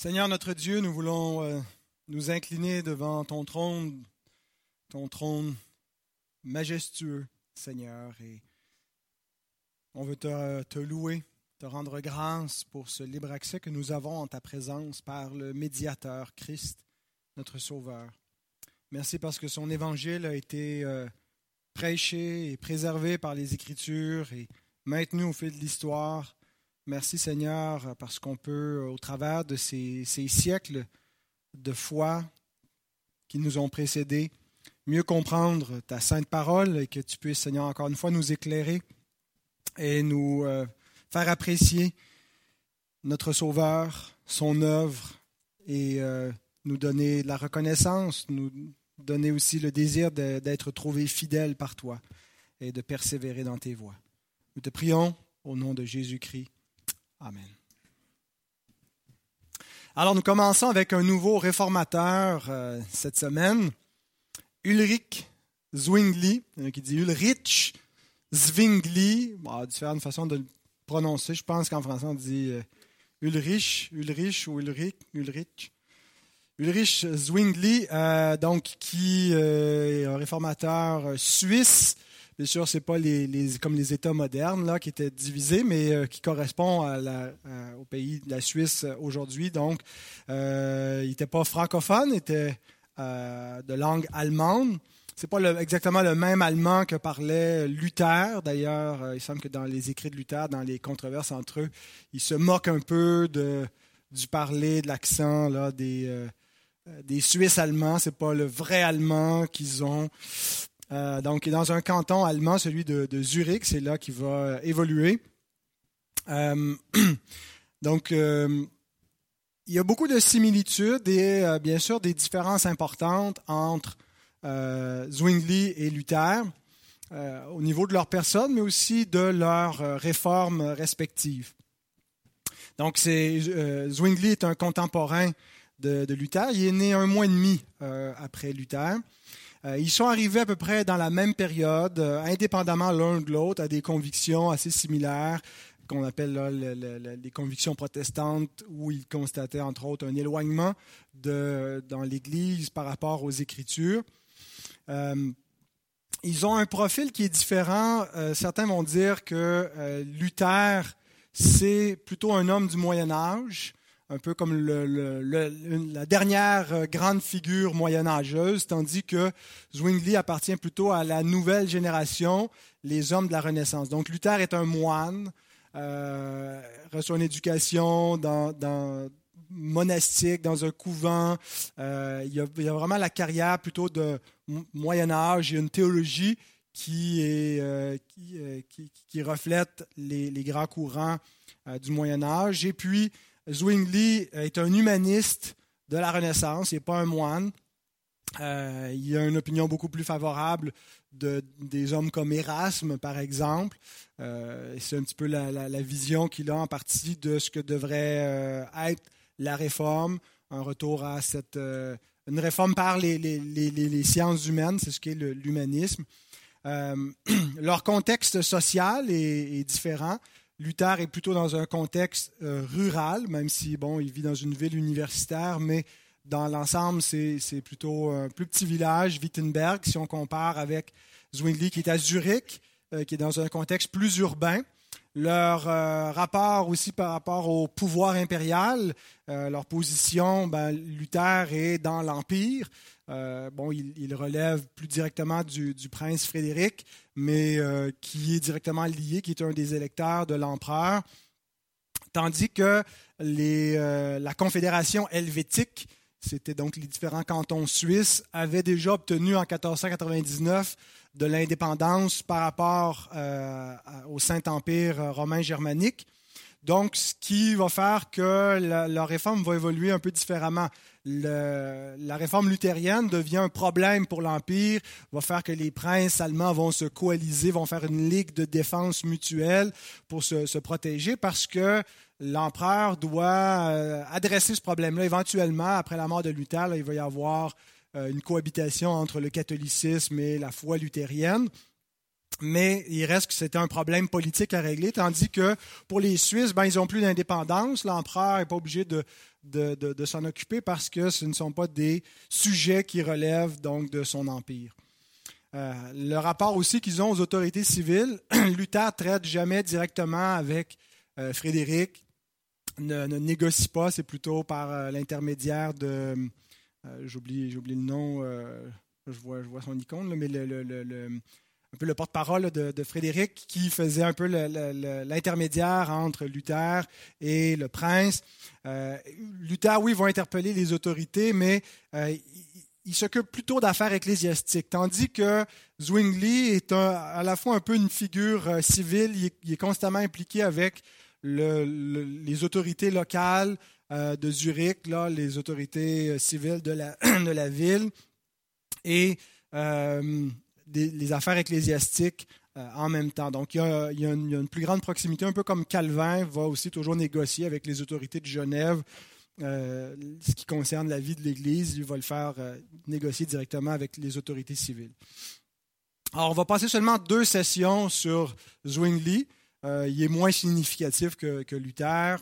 Seigneur notre Dieu, nous voulons euh, nous incliner devant ton trône, ton trône majestueux, Seigneur, et on veut te, louer, te rendre grâce pour ce libre accès que nous avons en ta présence par le médiateur Christ, notre Sauveur. Merci parce que son évangile a été euh, prêché et préservé par les Écritures et maintenu au fil de l'histoire Merci Seigneur parce qu'on peut, au travers de ces, siècles de foi qui nous ont précédés, mieux comprendre ta sainte parole et que tu puisses, Seigneur, encore une fois nous éclairer et nous euh, faire apprécier notre Sauveur, son œuvre et euh, nous donner de la reconnaissance, nous donner aussi le désir d'être trouvé fidèle par toi et de persévérer dans tes voies. Nous te prions au nom de Jésus-Christ. Amen. Alors nous commençons avec un nouveau réformateur euh, cette semaine, Ulrich Zwingli, qui dit Ulrich Zwingli, bon, différentes façons de le prononcer. Je pense qu'en français on dit euh, Ulrich, Ulrich ou Ulrich, Ulrich. Ulrich Zwingli, euh, donc qui est un réformateur suisse Bien sûr, ce n'est pas les, comme les États modernes là, qui étaient divisés, mais euh, qui correspond au pays de la Suisse aujourd'hui. Donc, euh, il n'était pas francophone, il était euh, de langue allemande. Ce n'est pas exactement le même allemand que parlait Luther. D'ailleurs, il semble que dans les écrits de Luther, dans les controverses entre eux, il se moque un peu du parler, de l'accent des, des Suisses allemands. Ce n'est pas le vrai allemand qu'ils ont. Euh, donc, dans un canton allemand, celui de, Zurich, c'est là qu'il va euh, évoluer. Euh, donc, il y a beaucoup de similitudes et bien sûr des différences importantes entre Zwingli et Luther au niveau de leur personne, mais aussi de leurs réformes respectives. Donc, Zwingli est un contemporain de, Luther. Il est né un mois et demi après Luther. Euh, ils sont arrivés à peu près dans la même période, euh, indépendamment l'un de l'autre, à des convictions assez similaires qu'on appelle les convictions protestantes, où ils constataient entre autres un éloignement dans l'Église par rapport aux Écritures. Euh, ils ont un profil qui est différent. certains vont dire que Luther, c'est plutôt un homme du Moyen Âge, un peu comme la dernière euh, grande figure moyenâgeuse, tandis que Zwingli appartient plutôt à la nouvelle génération, les hommes de la Renaissance. Donc Luther est un moine, euh, reçoit une éducation dans, monastique, dans un couvent. Euh, il, y a, vraiment la carrière plutôt de Moyen Âge. Il y a une théologie qui, qui, reflète les, les, grands courants du Moyen Âge. Et puis, Zwingli est un humaniste de la Renaissance, il n'est pas un moine. Euh, il a une opinion beaucoup plus favorable de, des hommes comme Erasme, par exemple. Euh, c'est un petit peu la, vision qu'il a en partie de ce que devrait euh, être la réforme, un retour à cette, une réforme par les, sciences humaines, c'est ce qu'est l'humanisme. leur contexte social est différent. Luther est plutôt dans un contexte euh, rural, même si bon, il vit dans une ville universitaire, mais dans l'ensemble, c'est plutôt un plus petit village, Wittenberg, si on compare avec Zwingli qui est à Zurich, euh, qui est dans un contexte plus urbain. Leur euh, rapport aussi par rapport au pouvoir impérial, leur position, ben, Luther est dans l'Empire, euh, bon, il, relève plus directement du, prince Frédéric, mais euh, qui est directement lié, qui est un des électeurs de l'empereur, tandis que euh, la Confédération helvétique, c'était donc les différents cantons suisses, avaient déjà obtenu en 1499 de l'indépendance par rapport au Saint-Empire romain germanique. Donc, ce qui va faire que leur réforme va évoluer un peu différemment la réforme luthérienne devient un problème pour l'Empire, va faire que les princes allemands vont se coaliser, vont faire une ligue de défense mutuelle pour se, protéger parce que l'empereur doit euh, adresser ce problème-là. Éventuellement, après la mort de Luther, il va y avoir euh, une cohabitation entre le catholicisme et la foi luthérienne mais il reste que c'était un problème politique à régler, tandis que pour les Suisses, ben, ils n'ont plus d'indépendance. L'empereur n'est pas obligé de, de, s'en occuper parce que ce ne sont pas des sujets qui relèvent donc de son empire. Euh, le rapport aussi qu'ils ont aux autorités civiles, Luther traite jamais directement avec euh, Frédéric, ne, négocie pas, c'est plutôt par euh, l'intermédiaire de, j'oublie, j'oublie le nom, je vois, je vois son icône, mais le un peu le porte-parole de, Frédéric qui faisait un peu l'intermédiaire entre Luther et le prince. Euh, Luther, oui, va interpeller les autorités, mais euh, il, s'occupe plutôt d'affaires ecclésiastiques, tandis que Zwingli est à la fois un peu une figure euh, civile, il est, constamment impliqué avec les autorités locales de Zurich, là, les autorités civiles de la, de la ville. Et les affaires ecclésiastiques euh, en même temps. Donc, il y, a, une, plus grande proximité, un peu comme Calvin va aussi toujours négocier avec les autorités de Genève euh, ce qui concerne la vie de l'Église. Il va le faire euh, négocier directement avec les autorités civiles. Alors, on va passer seulement deux sessions sur Zwingli. il est moins significatif que, que Luther,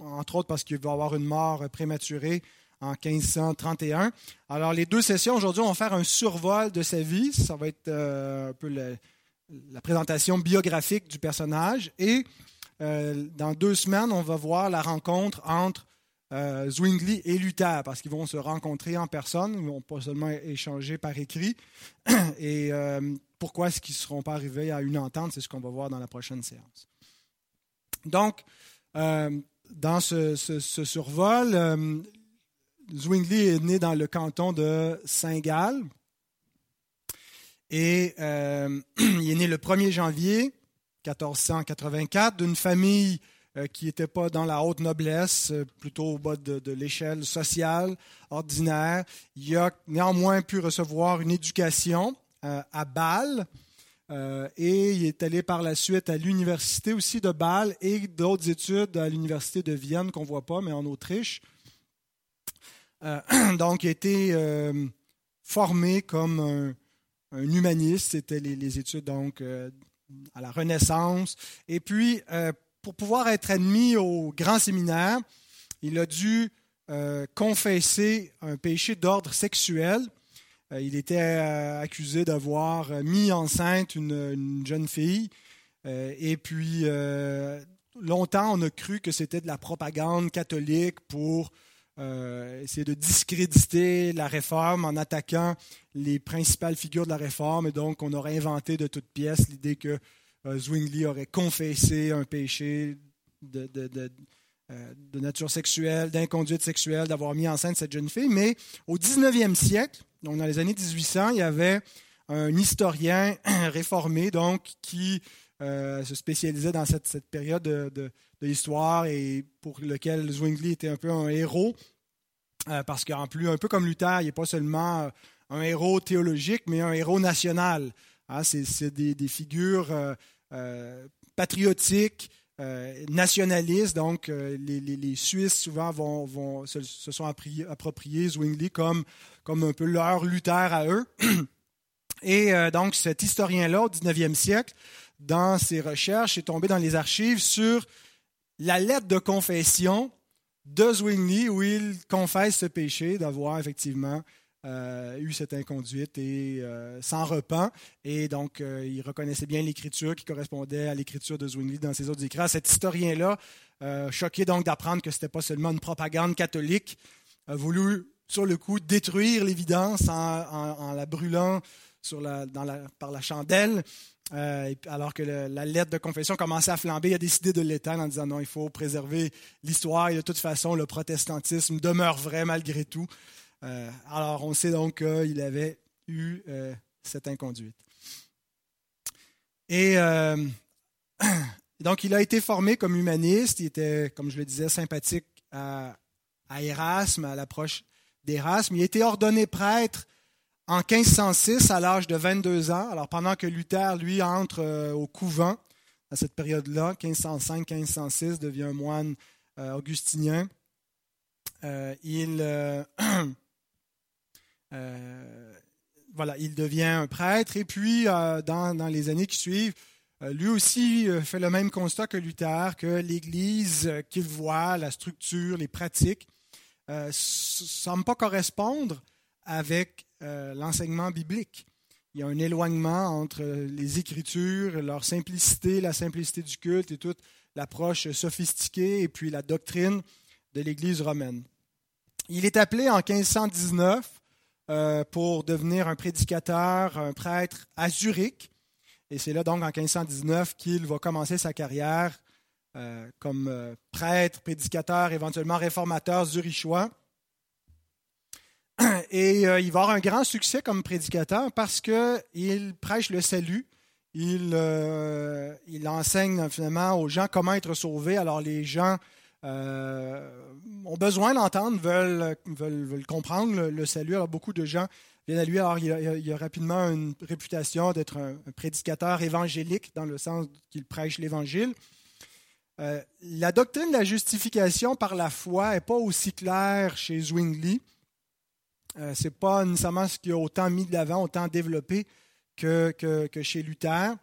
entre autres parce qu'il va avoir une mort prématurée en 1531. Alors, les deux sessions aujourd'hui, on va faire un survol de sa vie. Ça va être euh, un peu la présentation biographique du personnage. Et euh, dans deux semaines, on va voir la rencontre entre euh, Zwingli et Luther, parce qu'ils vont se rencontrer en personne, ils ne vont pas seulement échanger par écrit. Et pourquoi est-ce qu'ils ne seront pas arrivés à une entente, c'est ce qu'on va voir dans la prochaine séance. Donc, dans ce, ce survol, Zwingli est né dans le canton de Saint-Gall. Et euh, il est né le 1er janvier 1484 d'une famille euh, qui n'était pas dans la haute noblesse, euh, plutôt au bas de, l'échelle sociale ordinaire. Il a néanmoins pu recevoir une éducation à Bâle. et il est allé par la suite à l'université aussi de Bâle et d'autres études à l'université de Vienne qu'on ne voit pas, mais en Autriche. Euh, donc, il a été euh, formé comme un, humaniste. C'était les, études donc euh, à la Renaissance. Et puis, pour pouvoir être admis au grand séminaire, il a dû confesser un péché d'ordre sexuel. il était accusé d'avoir mis enceinte une jeune fille. et puis, longtemps, on a cru que c'était de la propagande catholique pour euh, essayer de discréditer la réforme en attaquant les principales figures de la réforme. Et donc, on aurait inventé de toutes pièces l'idée que euh, Zwingli aurait confessé un péché de, euh, de, nature sexuelle, d'inconduite sexuelle, d'avoir mis enceinte cette jeune fille. Mais au 19e siècle, donc dans les années 1800, il y avait un historien réformé donc qui se spécialisait dans cette, période de, de l'histoire et pour lequel Zwingli était un peu un héros, euh, parce qu'en plus, un peu comme Luther, il n'est pas seulement euh, un héros théologique, mais un héros national. Hein, c'est des, figures euh, patriotiques, nationalistes. Donc, les, Suisses, souvent, se, sont appropriés Zwingli comme, comme un peu leur Luther à eux. Et donc, cet historien-là, au 19e siècle, dans ses recherches, est tombé dans les archives sur la lettre de confession de Zwingli où il confesse ce péché d'avoir effectivement euh, eu cette inconduite et euh, s'en repent. Et donc, euh, il reconnaissait bien l'écriture qui correspondait à l'écriture de Zwingli dans ses autres écrits. Cet historien-là, choqué donc d'apprendre que ce n'était pas seulement une propagande catholique, a voulu, sur le coup, détruire l'évidence en, la brûlant par la chandelle. Euh, alors que la lettre de confession commençait à flamber, il a décidé de l'éteindre en disant non, il faut préserver l'histoire et de toute façon, le protestantisme demeure vrai malgré tout. Euh, alors, on sait donc qu'il avait eu euh, cette inconduite. Et donc, il a été formé comme humaniste. Il était, comme je le disais, sympathique à, à Erasme, à l'approche d'Erasme. Il a été ordonné prêtre en 1506 à l'âge de 22 ans. Alors pendant que Luther, lui, entre euh, au couvent à cette période-là, 1505-1506, devient un moine euh, augustinien, euh, il, voilà, il devient un prêtre. Et puis, dans, dans, les années qui suivent, lui aussi fait le même constat que Luther, que l'Église qu'il voit, la structure, les pratiques, ne semble pas correspondre avec l'enseignement biblique. Il y a un éloignement entre les Écritures, leur simplicité, la simplicité du culte et toute l'approche sophistiquée et puis la doctrine de l'Église romaine. Il est appelé en 1519 euh, pour devenir un prédicateur, un prêtre à Zurich. Et c'est là donc en 1519 qu'il va commencer sa carrière euh, comme euh, prêtre, prédicateur, éventuellement réformateur zurichois. Et il va avoir un grand succès comme prédicateur parce qu'il prêche le salut. Il, il enseigne finalement aux gens comment être sauvés. Alors les gens euh, ont besoin d'entendre, veulent, veulent, comprendre le, salut. Alors, beaucoup de gens viennent à lui. Alors, il a, rapidement une réputation d'être un, prédicateur évangélique, dans le sens qu'il prêche l'Évangile. Euh, la doctrine de la justification par la foi n'est pas aussi claire chez Zwingli. Euh, ce n'est pas nécessairement ce qui a autant mis de l'avant, autant développé que, que, chez Luther.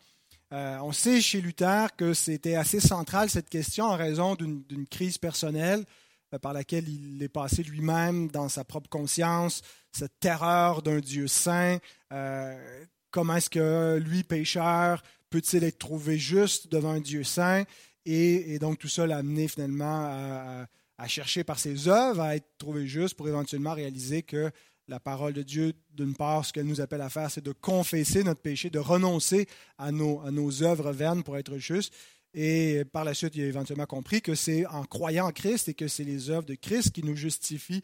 Euh, on sait chez Luther que c'était assez central cette question en raison d'une crise personnelle euh, par laquelle il est passé lui-même dans sa propre conscience, cette terreur d'un Dieu saint. Euh, comment est-ce que lui, pécheur, peut-il être trouvé juste devant un Dieu saint? Et, donc tout ça l'a amené finalement à, chercher par ses œuvres à être trouvé juste pour éventuellement réaliser que la parole de Dieu, d'une part, ce qu'elle nous appelle à faire, c'est de confesser notre péché, de renoncer à nos, à nos œuvres vaines pour être juste. Et par la suite, il a éventuellement compris que c'est en croyant en Christ et que c'est les œuvres de Christ qui nous justifient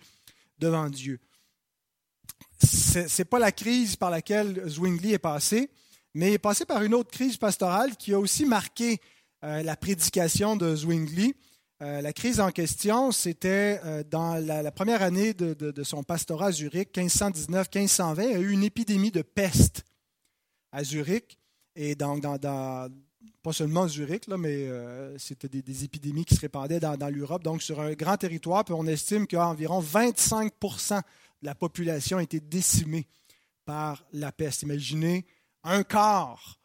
devant Dieu. Ce n'est pas la crise par laquelle Zwingli est passé, mais il est passé par une autre crise pastorale qui a aussi marqué euh, la prédication de Zwingli. Euh, la crise en question, c'était euh, dans la, première année de, son pastorat à Zurich, 1519-1520, il y a eu une épidémie de peste à Zurich. Et donc, dans, pas seulement Zurich, là, mais euh, c'était des, épidémies qui se répandaient dans, l'Europe. Donc, sur un grand territoire, puis on estime qu'environ 25% de la population a été décimée par la peste. Imaginez un quart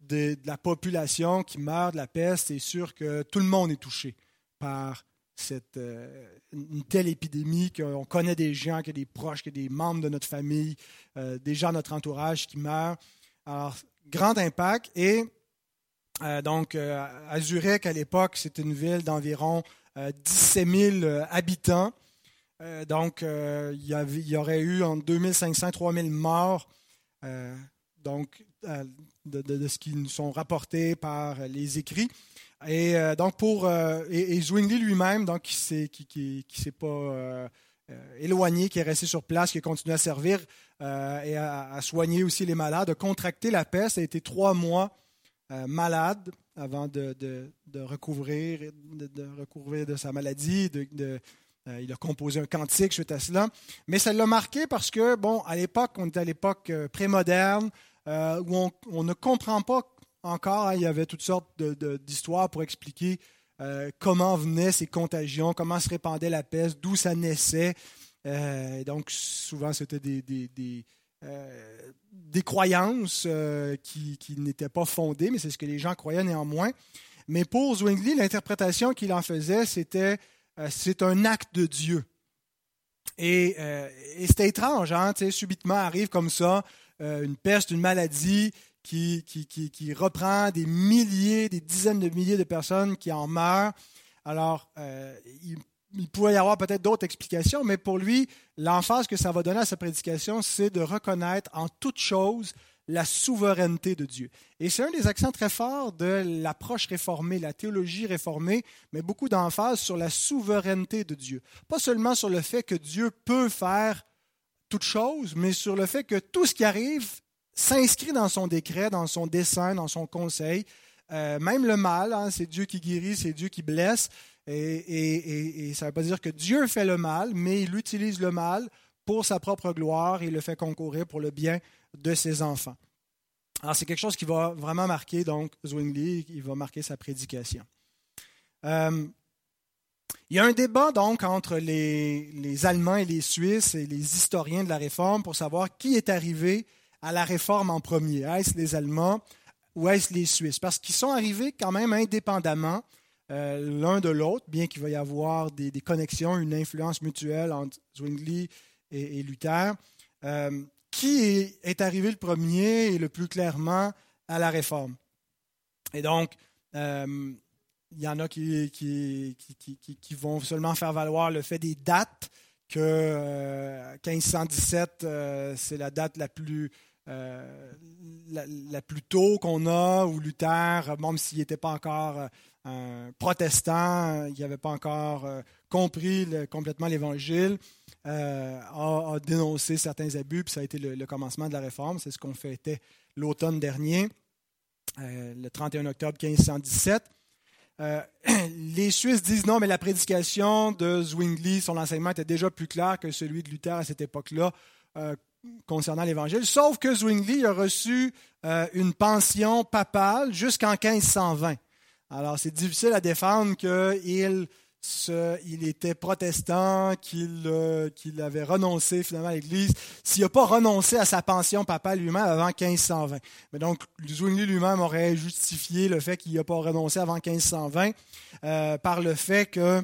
de, de la population qui meurt de la peste. C'est sûr que tout le monde est touché par cette, euh, une telle épidémie qu'on connaît des gens, a des proches, a des membres de notre famille, euh, des gens de notre entourage qui meurent. Alors, grand impact. Et euh, donc, à Zurich, à l'époque, c'était une ville d'environ 17 000 habitants. donc, il y, avait, il y, aurait eu entre 2500 et 3000 morts. Donc, de, de, ce qui nous sont rapportés par les écrits. Et euh, donc pour euh, et, Zwingli lui-même, donc qui s'est qui, qui, s'est pas euh, éloigné, qui est resté sur place, qui a continué à servir et à, soigner aussi les malades, a contracté la peste, a été trois mois malade avant de, de, de recouvrir de, recouvrir de sa maladie. De, il a composé un cantique suite à cela. Mais ça l'a marqué parce que, bon, à l'époque, on était à l'époque prémoderne, où on, ne comprend pas encore, hein, il y avait toutes sortes d'histoires pour expliquer euh, comment venaient ces contagions, comment se répandait la peste, d'où ça naissait. Euh, donc, souvent, c'était des, euh, croyances qui, qui n'étaient pas fondées, mais c'est ce que les gens croyaient néanmoins. Mais pour Zwingli, l'interprétation qu'il en faisait, c'était c'est un acte de Dieu. Et, et c'était étrange, hein, subitement arrive comme ça une peste, une maladie, qui, qui, reprend des milliers, des dizaines de milliers de personnes qui en meurent. Alors, euh, il, il, pourrait y avoir peut-être d'autres explications, mais pour lui, l'emphase que ça va donner à sa prédication, c'est de reconnaître en toute chose la souveraineté de Dieu. Et c'est un des accents très forts de l'approche réformée, la théologie réformée, mais beaucoup d'emphase sur la souveraineté de Dieu. Pas seulement sur le fait que Dieu peut faire toute chose, mais sur le fait que tout ce qui arrive s'inscrit dans son décret, dans son dessein, dans son conseil. Euh, même le mal, hein, c'est Dieu qui guérit, c'est Dieu qui blesse. Et, ça ne veut pas dire que Dieu fait le mal, mais il utilise le mal pour sa propre gloire et le fait concourir pour le bien de ses enfants. Alors c'est quelque chose qui va vraiment marquer donc Zwingli, il va marquer sa prédication. Euh, il y a un débat donc entre les, Allemands et les Suisses et les historiens de la Réforme pour savoir qui est arrivé à la réforme en premier. Est-ce les Allemands ou est-ce les Suisses? Parce qu'ils sont arrivés quand même indépendamment l'un de l'autre, bien qu'il va y avoir des, connexions, une influence mutuelle entre Zwingli et, Luther. qui est, arrivé le premier et le plus clairement à la réforme? Et donc, il y en a qui, qui, qui, vont seulement faire valoir le fait des dates, que 1517, euh, euh, c'est la date la plus, euh, la, plus tôt qu'on a, où Luther, même s'il n'était pas encore un protestant, il n'avait pas encore compris complètement l'Évangile, a, dénoncé certains abus, puis ça a été le, le commencement de la réforme. C'est ce qu'on fêtait l'automne dernier, le 31 octobre 1517. Euh, les Suisses disent non, mais la prédication de Zwingli, son enseignement était déjà plus clair que celui de Luther à cette époque-là euh, concernant l'Évangile. Sauf que Zwingli a reçu euh, une pension papale jusqu'en 1520. Alors, c'est difficile à défendre qu'il il était protestant, euh, qu'il avait renoncé finalement à l'Église, s'il n'a pas renoncé à sa pension papale lui-même avant 1520. Mais donc, Zwingli lui-même aurait justifié le fait qu'il n'a pas renoncé avant 1520 euh, par le fait que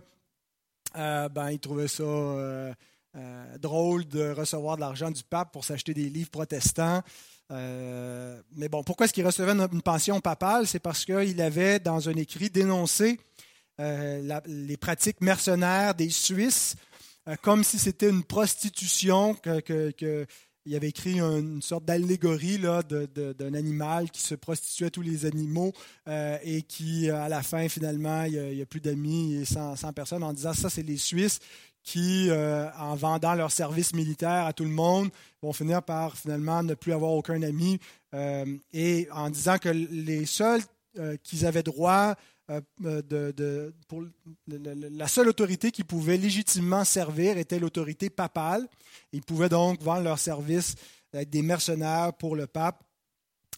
euh, ben, il trouvait ça drôle de recevoir de l'argent du pape pour s'acheter des livres protestants. mais bon, pourquoi est-ce qu'il recevait une pension papale? C'est parce qu'il avait, dans un écrit, dénoncé euh, les pratiques mercenaires des Suisses, euh, comme si c'était une prostitution, qu'il que, avait écrit une sorte d'allégorie d'un animal qui se prostituait à tous les animaux euh, et qui, à la fin, finalement, il n'y a, plus d'amis et sans, personne en disant ça, c'est les Suisses qui, en vendant leurs services militaires à tout le monde, vont finir par finalement ne plus avoir aucun ami et en disant que les seuls qu'ils avaient droit euh, euh, la seule autorité qui pouvait légitimement servir était l'autorité papale. Ils pouvaient donc vendre leurs services être des mercenaires pour le pape.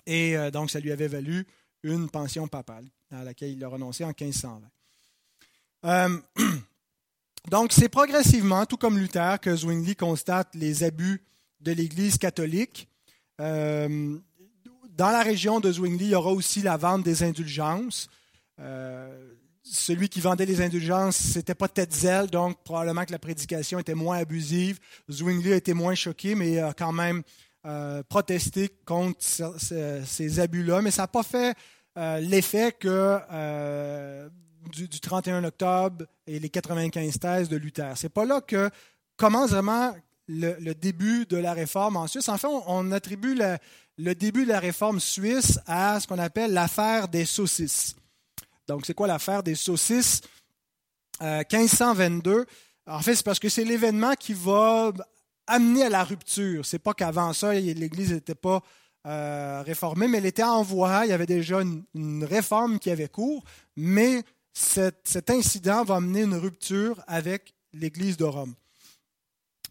Et euh, donc, ça lui avait valu une pension papale à laquelle il a renoncé en 1520. donc, c'est progressivement, tout comme Luther, que Zwingli constate les abus de l'Église catholique. dans la région de Zwingli, il y aura aussi la vente des indulgences. Euh, celui qui vendait les indulgences, c'était pas Tetzel, donc probablement que la prédication était moins abusive. Zwingli a été moins choqué, mais a quand même euh, protesté contre ces, abus-là. Mais ça n'a pas fait euh, l'effet que du, 31 octobre et les 95 thèses de Luther. C'est pas là que commence vraiment le, début de la réforme en Suisse. En fait, on, attribue le début de la réforme suisse à ce qu'on appelle l'affaire des saucisses. Donc, c'est quoi l'affaire des saucisses? 1522? Euh, en fait, c'est parce que c'est l'événement qui va amener à la rupture. C'est pas qu'avant ça, l'Église n'était pas euh, réformée, mais elle était en voie. Il y avait déjà une, réforme qui avait cours, mais cet, incident va amener une rupture avec l'Église de Rome.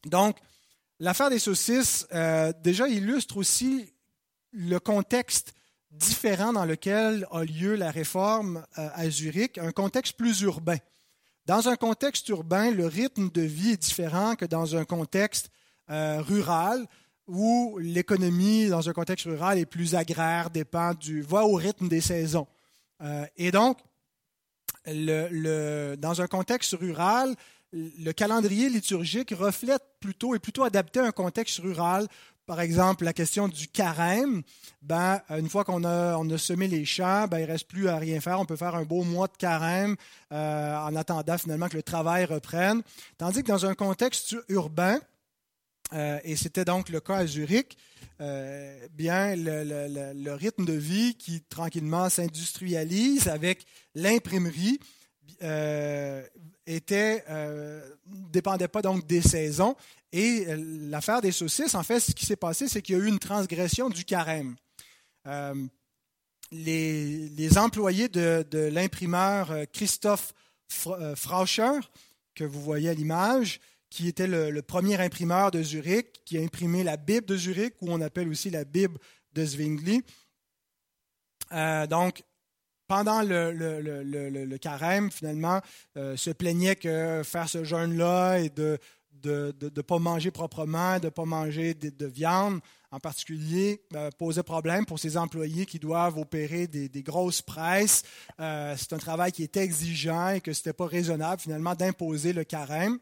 Donc, l'affaire des saucisses, euh, déjà, illustre aussi le contexte différent dans lequel a lieu la réforme euh, à Zurich, un contexte plus urbain. Dans un contexte urbain, le rythme de vie est différent que dans un contexte euh, rural où l'économie, dans un contexte rural, est plus agraire, dépend du, va au rythme des saisons. Euh, et donc, le, dans un contexte rural, le calendrier liturgique reflète plutôt, est plutôt adapté à un contexte rural par exemple, la question du carême, ben, une fois qu'on a, on semé les champs, ben, il ne reste plus à rien faire. On peut faire un beau mois de carême euh, en attendant finalement que le travail reprenne. Tandis que dans un contexte urbain, euh, et c'était donc le cas à Zurich, euh, bien le, rythme de vie qui tranquillement s'industrialise avec l'imprimerie était dépendait pas donc des saisons et euh, l'affaire des saucisses, en fait, ce qui s'est passé, c'est qu'il y a eu une transgression du carême. Euh, les, employés de, l'imprimeur euh, Christophe Frauscher, que vous voyez à l'image, qui était le, premier imprimeur de Zurich, qui a imprimé la Bible de Zurich, ou on appelle aussi la Bible de Zwingli. donc, pendant le, carême, finalement, se plaignait que faire ce jeûne-là et de de ne pas manger proprement, de ne pas manger de, viande en particulier, euh, posait problème pour ces employés qui doivent opérer des, grosses presses. Euh, c'est un travail qui est exigeant et que ce n'était pas raisonnable finalement d'imposer le carême.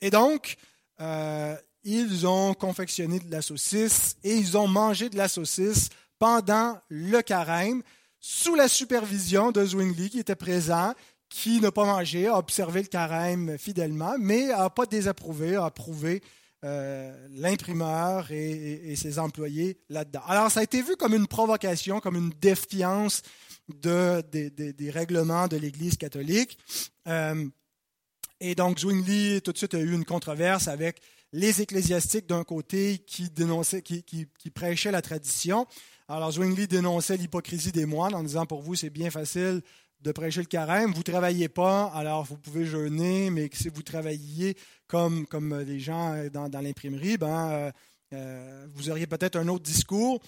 Et donc, euh, ils ont confectionné de la saucisse et ils ont mangé de la saucisse pendant le carême sous la supervision de Zwingli qui était présent qui n'a pas mangé, a observé le carême fidèlement, mais n'a pas désapprouvé, a approuvé euh, l'imprimeur et, ses employés là-dedans. Alors, ça a été vu comme une provocation, comme une défiance de, des règlements de l'Église catholique. Euh, et donc, Zwingli, tout de suite, a eu une controverse avec les ecclésiastiques d'un côté qui, dénonçaient, qui prêchaient la tradition. Alors, Zwingli dénonçait l'hypocrisie des moines en disant, pour vous, c'est bien facile de prêcher le carême. Vous ne travaillez pas, alors vous pouvez jeûner, mais si vous travailliez comme, comme les gens dans, l'imprimerie, ben, euh, euh, vous auriez peut-être un autre discours.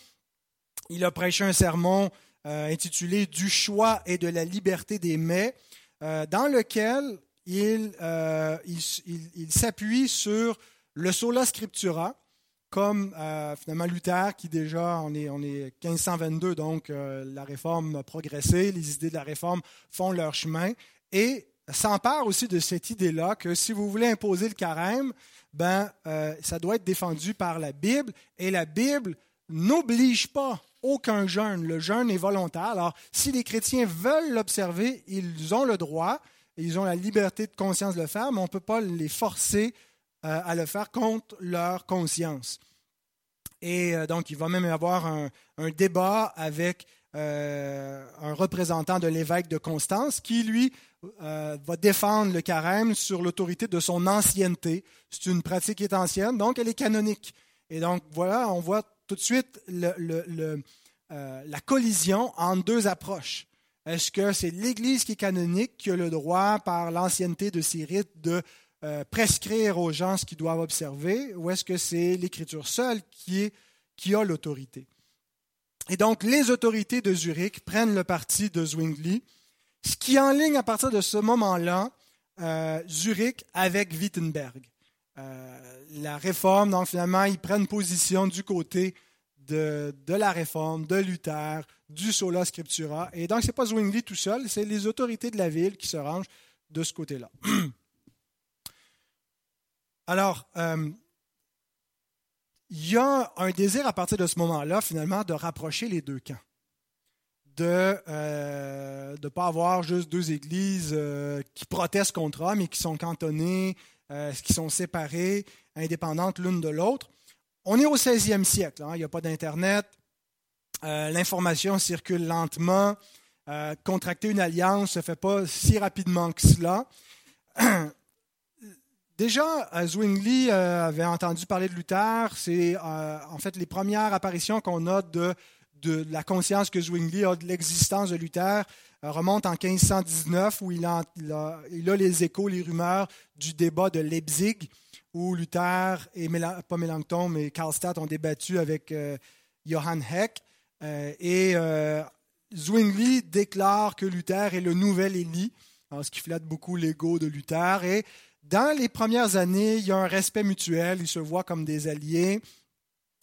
Il a prêché un sermon euh, intitulé Du choix et de la liberté des mets, dans lequel il, il s'appuie sur le sola scriptura, comme euh, finalement Luther, qui déjà, on est, on est 1522, donc euh, la réforme a progressé, les idées de la réforme font leur chemin, et s'empare aussi de cette idée-là que si vous voulez imposer le carême, ben, euh, ça doit être défendu par la Bible, et la Bible n'oblige pas aucun jeûne. Le jeûne est volontaire. Alors, si les chrétiens veulent l'observer, ils ont le droit, ils ont la liberté de conscience de le faire, mais on ne peut pas les forcer à le faire contre leur conscience. Et euh, donc, il va même y avoir un, débat avec euh, un représentant de l'évêque de Constance qui, lui, euh, va défendre le carême sur l'autorité de son ancienneté. C'est une pratique qui est ancienne, donc elle est canonique. Et donc, voilà, on voit tout de suite la collision entre deux approches. Est-ce que c'est l'Église qui est canonique qui a le droit, par l'ancienneté de ses rites, de euh, prescrire aux gens ce qu'ils doivent observer ou est-ce que c'est l'Écriture seule qui, est, qui a l'autorité? Et donc, les autorités de Zurich prennent le parti de Zwingli, ce qui enligne à partir de ce moment-là euh, Zurich avec Wittenberg. Euh, la réforme, donc finalement, ils prennent position du côté de, de, la réforme, de Luther, du sola scriptura. Et donc, ce n'est pas Zwingli tout seul, c'est les autorités de la ville qui se rangent de ce côté-là. Alors, euh, il y a un désir à partir de ce moment-là, finalement, de rapprocher les deux camps. De ne euh, pas avoir juste deux églises euh, qui protestent contre eux, mais qui sont cantonnées, qui sont séparées, indépendantes l'une de l'autre. On est au 16e siècle, hein, il n'y a pas d'Internet, l'information circule lentement, contracter une alliance ne se fait pas si rapidement que cela. Déjà, euh, Zwingli euh, avait entendu parler de Luther. C'est euh, en fait les premières apparitions qu'on a de, la conscience que Zwingli a de l'existence de Luther remontent en 1519 où il a, il, a, les échos, les rumeurs du débat de Leipzig où Luther et pas Mélenchon mais Karlstadt ont débattu avec Johann Heck et Zwingli déclare que Luther est le nouvel Élie, ce qui flatte beaucoup l'ego de Luther et dans les premières années, il y a un respect mutuel, ils se voient comme des alliés,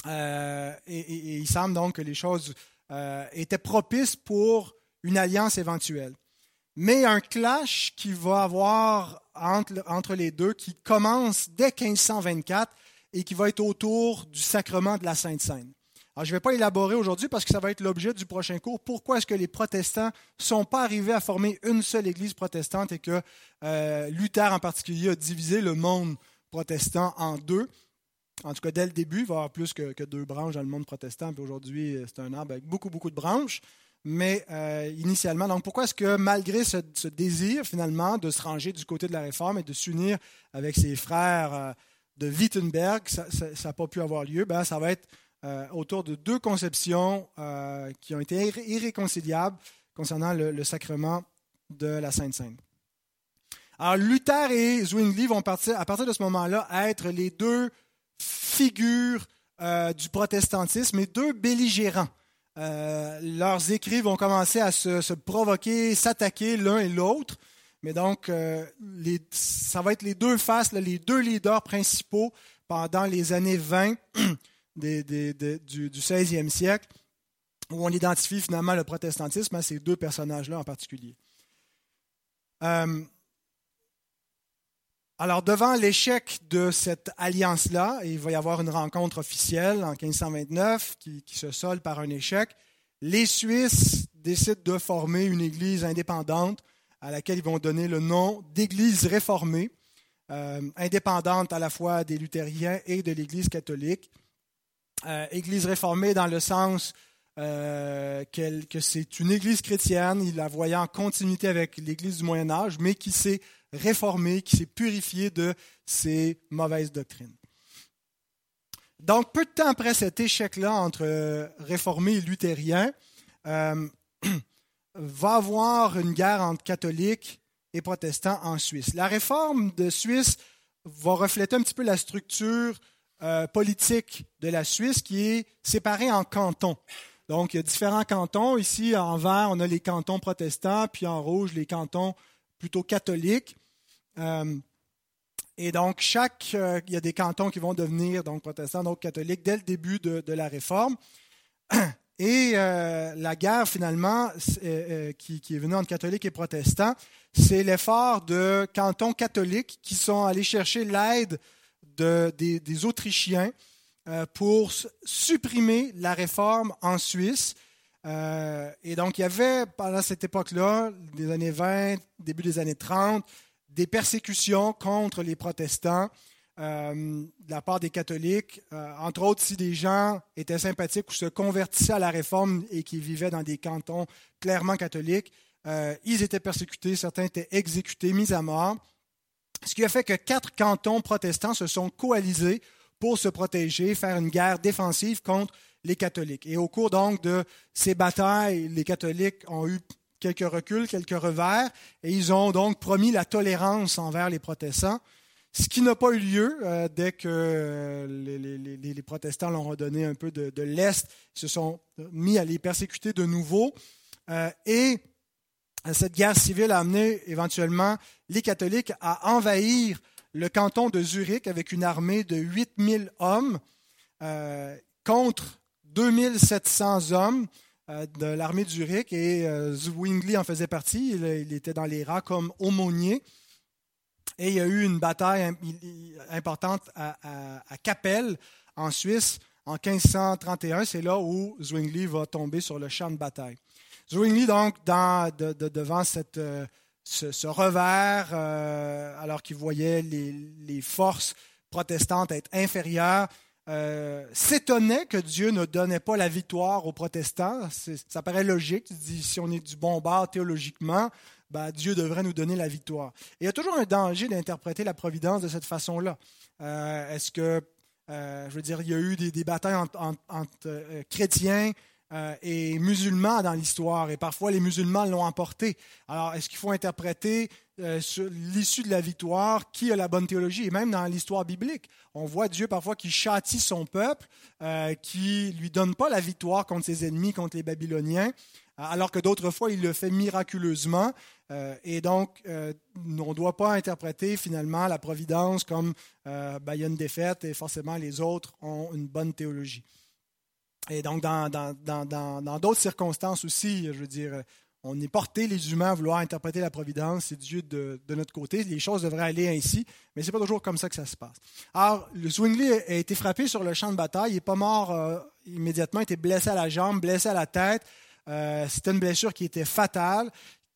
euh, et, il semble donc que les choses euh, étaient propices pour une alliance éventuelle. Mais un clash qui va avoir entre, entre les deux, qui commence dès 1524 et qui va être autour du sacrement de la Sainte Seine. Alors, je ne vais pas élaborer aujourd'hui parce que ça va être l'objet du prochain cours. Pourquoi est-ce que les protestants ne sont pas arrivés à former une seule Église protestante et que euh, Luther en particulier a divisé le monde protestant en deux? En tout cas, dès le début, il va y avoir plus que, deux branches dans le monde protestant. Puis aujourd'hui, c'est un arbre avec beaucoup, beaucoup de branches. Mais euh, initialement, donc pourquoi est-ce que malgré ce, désir finalement de se ranger du côté de la réforme et de s'unir avec ses frères euh, de Wittenberg, ça n'a pas pu avoir lieu? Ben, ça va être euh, autour de deux conceptions euh, qui ont été irréconciliables concernant le, sacrement de la Sainte Seine. Alors, Luther et Zwingli vont partir, à partir de ce moment-là, être les deux figures euh, du protestantisme et deux belligérants. leurs écrits vont commencer à se, provoquer, s'attaquer l'un et l'autre, Mais donc, ça va être les deux faces, les deux leaders principaux pendant les années 20 du, du 16e siècle, où on identifie finalement le protestantisme à ces deux personnages-là en particulier. Euh, alors, devant l'échec de cette alliance-là, il va y avoir une rencontre officielle en 1529 qui, qui, se solde par un échec. Les Suisses décident de former une église indépendante à laquelle ils vont donner le nom d'Église réformée, euh, indépendante à la fois des luthériens et de l'Église catholique. Euh, église réformée dans le sens euh, que c'est une église chrétienne, il la voyait en continuité avec l'église du Moyen Âge, mais qui s'est réformée, qui s'est purifiée de ses mauvaises doctrines. Donc, peu de temps après cet échec-là entre réformés et luthériens, euh, va avoir une guerre entre catholiques et protestants en Suisse. La réforme de Suisse va refléter un petit peu la structure euh, politique de la Suisse qui est séparée en cantons. Donc, il y a différents cantons. Ici, en vert, on a les cantons protestants, puis en rouge, les cantons plutôt catholiques. Euh, et donc, chaque, euh, il y a des cantons qui vont devenir donc protestants, donc catholiques, dès le début de, la réforme. Et la guerre, finalement, qui, qui, est venue entre catholiques et protestants, c'est l'effort de cantons catholiques qui sont allés chercher l'aide des, Autrichiens euh, pour supprimer la réforme en Suisse. Euh, et donc, il y avait, pendant cette époque-là, des années 20, début des années 30, des persécutions contre les protestants euh, de la part des catholiques. entre autres, si des gens étaient sympathiques ou se convertissaient à la réforme et qui vivaient dans des cantons clairement catholiques, ils étaient persécutés, certains étaient exécutés, mis à mort. Ce qui a fait que quatre cantons protestants se sont coalisés pour se protéger, faire une guerre défensive contre les catholiques. Et au cours donc de ces batailles, les catholiques ont eu quelques reculs, quelques revers, et ils ont donc promis la tolérance envers les protestants, ce qui n'a pas eu lieu euh, dès que euh, les, protestants leur ont donné un peu de, l'Est, ils se sont mis à les persécuter de nouveau. Euh, et cette guerre civile a amené éventuellement les catholiques à envahir le canton de Zurich avec une armée de 8000 hommes euh, contre 2700 hommes euh, de l'armée de Zurich et euh, Zwingli en faisait partie. Il, était dans les rangs comme aumônier. Et il y a eu une bataille importante à, à, Capelle, en Suisse, en 1531. C'est là où Zwingli va tomber sur le champ de bataille. Zwingli, donc, devant euh, ce, revers, euh, alors qu'il voyait les, forces protestantes être inférieures, euh, s'étonnait que Dieu ne donnait pas la victoire aux protestants. Ça paraît logique. si on est du bon bord théologiquement, ben, Dieu devrait nous donner la victoire. Il y a toujours un danger d'interpréter la providence de cette façon-là. Est-ce que, je veux dire, il y a eu des, batailles entre chrétiens euh, et musulmans dans l'histoire, et parfois les musulmans l'ont emporté. Alors, est-ce qu'il faut interpréter euh, l'issue de la victoire, qui a la bonne théologie, et même dans l'histoire biblique, on voit Dieu parfois qui châtie son peuple, euh, qui lui donne pas la victoire contre ses ennemis, contre les Babyloniens, alors que d'autres fois il le fait miraculeusement. et donc, on ne doit pas interpréter finalement la providence comme ben, il y a une défaite et forcément les autres ont une bonne théologie. Et donc, dans, dans, d'autres circonstances aussi, je veux dire, on est porté, les humains, à vouloir interpréter la providence, c'est Dieu de, notre côté. Les choses devraient aller ainsi, mais ce n'est pas toujours comme ça que ça se passe. Alors, le Zwingli a été frappé sur le champ de bataille. Il n'est pas mort euh, immédiatement, il était blessé à la jambe, blessé à la tête. Euh, c'était une blessure qui était fatale,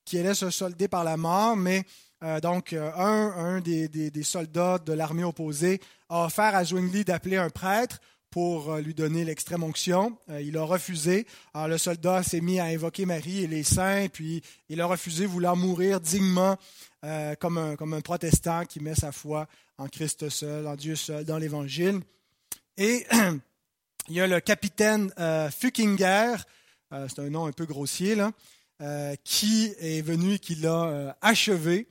qui allait se solder par la mort, mais euh, donc, un, un des, des, soldats de l'armée opposée a offert à Zwingli d'appeler un prêtre pour euh, lui donner l'extrême onction. Euh, il a refusé. Alors le soldat s'est mis à invoquer Marie et les saints, puis il a refusé, voulant mourir dignement euh, comme, un, comme un protestant qui met sa foi en Christ seul, en Dieu seul, dans l'Évangile. Et il y a le capitaine Fuckinger, c'est un nom un peu grossier, là, qui est venu et qui l'a achevé.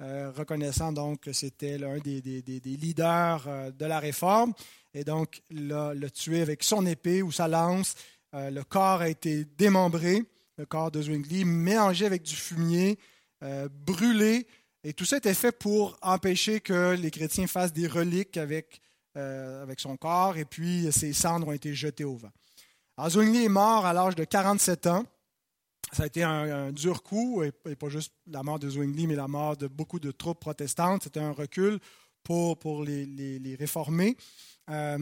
Reconnaissant donc que c'était l'un des, leaders de la réforme et donc l'a, tué avec son épée ou sa lance. Euh, le corps a été démembré, le corps de Zwingli, mélangé avec du fumier brûlés. Et tout ça était fait pour empêcher que les chrétiens fassent des reliques avec, avec son corps, et puis ses cendres ont été jetées au vent. Alors, Zwingli est mort à l'âge de 47 ans. Ça a été un, dur coup, et, pas juste la mort de Zwingli, mais la mort de beaucoup de troupes protestantes. C'était un recul pour, pour les, réformés. Euh,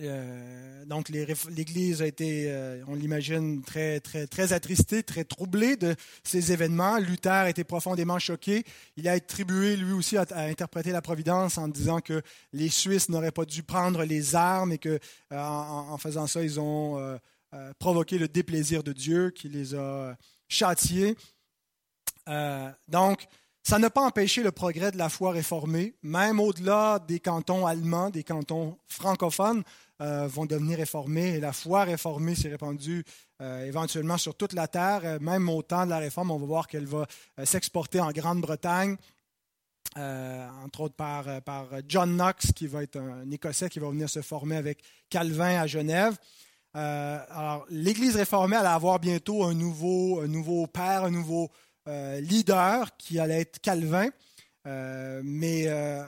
euh, donc l'Église a été, euh, on l'imagine, très, très, très attristée, très troublée de ces événements. Luther a été profondément choqué. Il a attribué lui aussi à, interpréter la Providence en disant que les Suisses n'auraient pas dû prendre les armes et que en, faisant ça, ils ont provoqué le déplaisir de Dieu qui les a châtiés. donc, ça n'a pas empêché le progrès de la foi réformée, même au-delà des cantons allemands, des cantons francophones euh, vont devenir réformés. Et la foi réformée s'est répandue euh, éventuellement sur toute la terre. Euh, même au temps de la réforme, on va voir qu'elle va s'exporter en Grande-Bretagne, entre autres par, John Knox, qui va être un, Écossais qui va venir se former avec Calvin à Genève. Alors, l'Église réformée allait avoir bientôt un nouveau, un nouveau père, un nouveau euh, leader qui allait être Calvin. Euh, mais euh,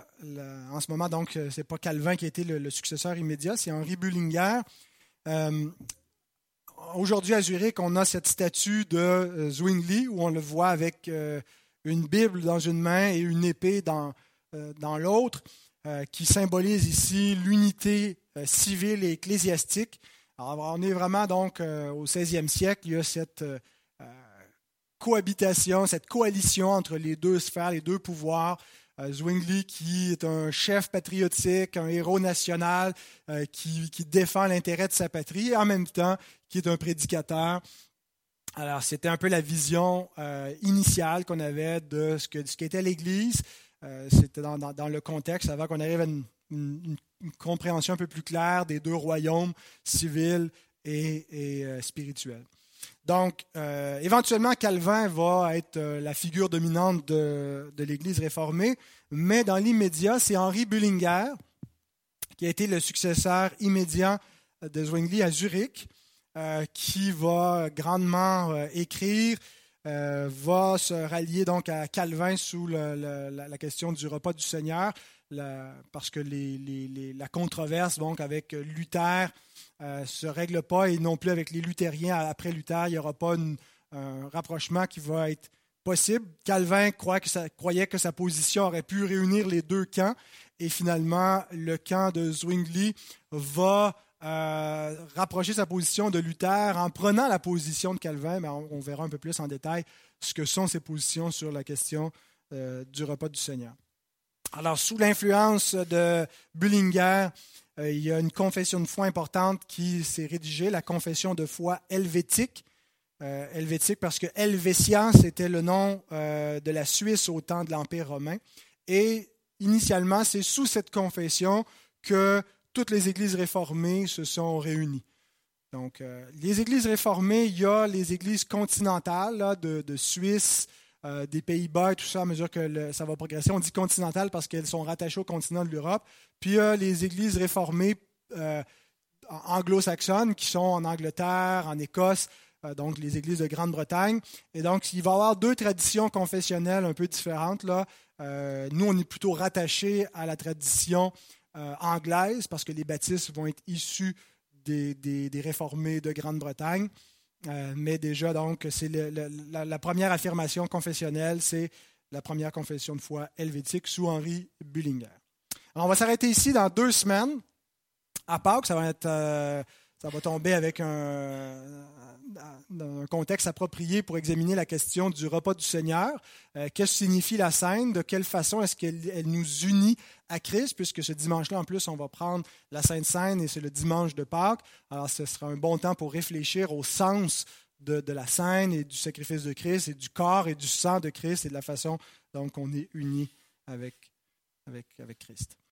en ce moment, donc, ce n'est pas Calvin qui a été le, successeur immédiat, c'est Henri Bullinger. Aujourd'hui, à Zurich, on a cette statue de Zwingli où on le voit avec une Bible dans une main et une épée dans, dans l'autre, qui symbolise ici l'unité civile et ecclésiastique. On est vraiment donc au 16e siècle, il y a cette cohabitation, cette coalition entre les deux sphères, les deux pouvoirs. Euh, Zwingli, qui est un chef patriotique, un héros national, euh, qui, défend l'intérêt de sa patrie, et en même temps, qui est un prédicateur. Alors, c'était un peu la vision euh, initiale qu'on avait de ce, que, ce qu'était l'Église. c'était dans, le contexte, avant qu'on arrive à une, compréhension un peu plus claire des deux royaumes, civils et, et spirituels. Donc, euh, éventuellement, Calvin va être euh, la figure dominante de, l'Église réformée, mais dans l'immédiat, c'est Henri Bullinger, qui a été le successeur immédiat de Zwingli à Zurich, euh, qui va grandement écrire, va se rallier donc à Calvin sous la, question du repas du Seigneur, parce que la controverse donc avec Luther ne euh, se règle pas et non plus avec les luthériens après Luther, il n'y aura pas un rapprochement qui va être possible. Calvin croyait que sa position aurait pu réunir les deux camps et finalement le camp de Zwingli va euh, rapprocher sa position de Luther en prenant la position de Calvin, mais on, verra un peu plus en détail ce que sont ses positions sur la question euh, du repas du Seigneur. Alors, sous l'influence de Bullinger, euh, il y a une confession de foi importante qui s'est rédigée, la confession de foi helvétique. Euh, helvétique parce que Helvétia, c'était le nom euh, de la Suisse au temps de l'Empire romain. Et initialement, c'est sous cette confession que toutes les églises réformées se sont réunies. Donc, les églises réformées, il y a les églises continentales de, Suisse, des Pays-Bas et tout ça, à mesure que ça va progresser. On dit continentales parce qu'elles sont rattachées au continent de l'Europe. Puis a les églises réformées euh, anglo-saxonnes qui sont en Angleterre, en Écosse, euh, donc les églises de Grande-Bretagne. Et donc, il va y avoir deux traditions confessionnelles un peu différentes. Là. Euh, nous, on est plutôt rattachés à la tradition anglaise parce que les baptistes vont être issus des, réformés de Grande-Bretagne. Mais déjà, donc, c'est la, première affirmation confessionnelle, c'est la première confession de foi helvétique sous Henri Bullinger on va s'arrêter ici dans deux semaines. À Pâques, ça va, être, euh, ça va tomber avec un, contexte approprié pour examiner la question du repas du Seigneur. Euh, qu'est-ce que signifie la scène? De quelle façon est-ce qu'elle nous unit à Christ? Puisque ce dimanche-là, en plus, on va prendre la Sainte Seine et c'est le dimanche de Pâques. Alors, ce sera un bon temps pour réfléchir au sens de, la scène et du sacrifice de Christ et du corps et du sang de Christ et de la façon dont on est unis avec, avec, avec Christ.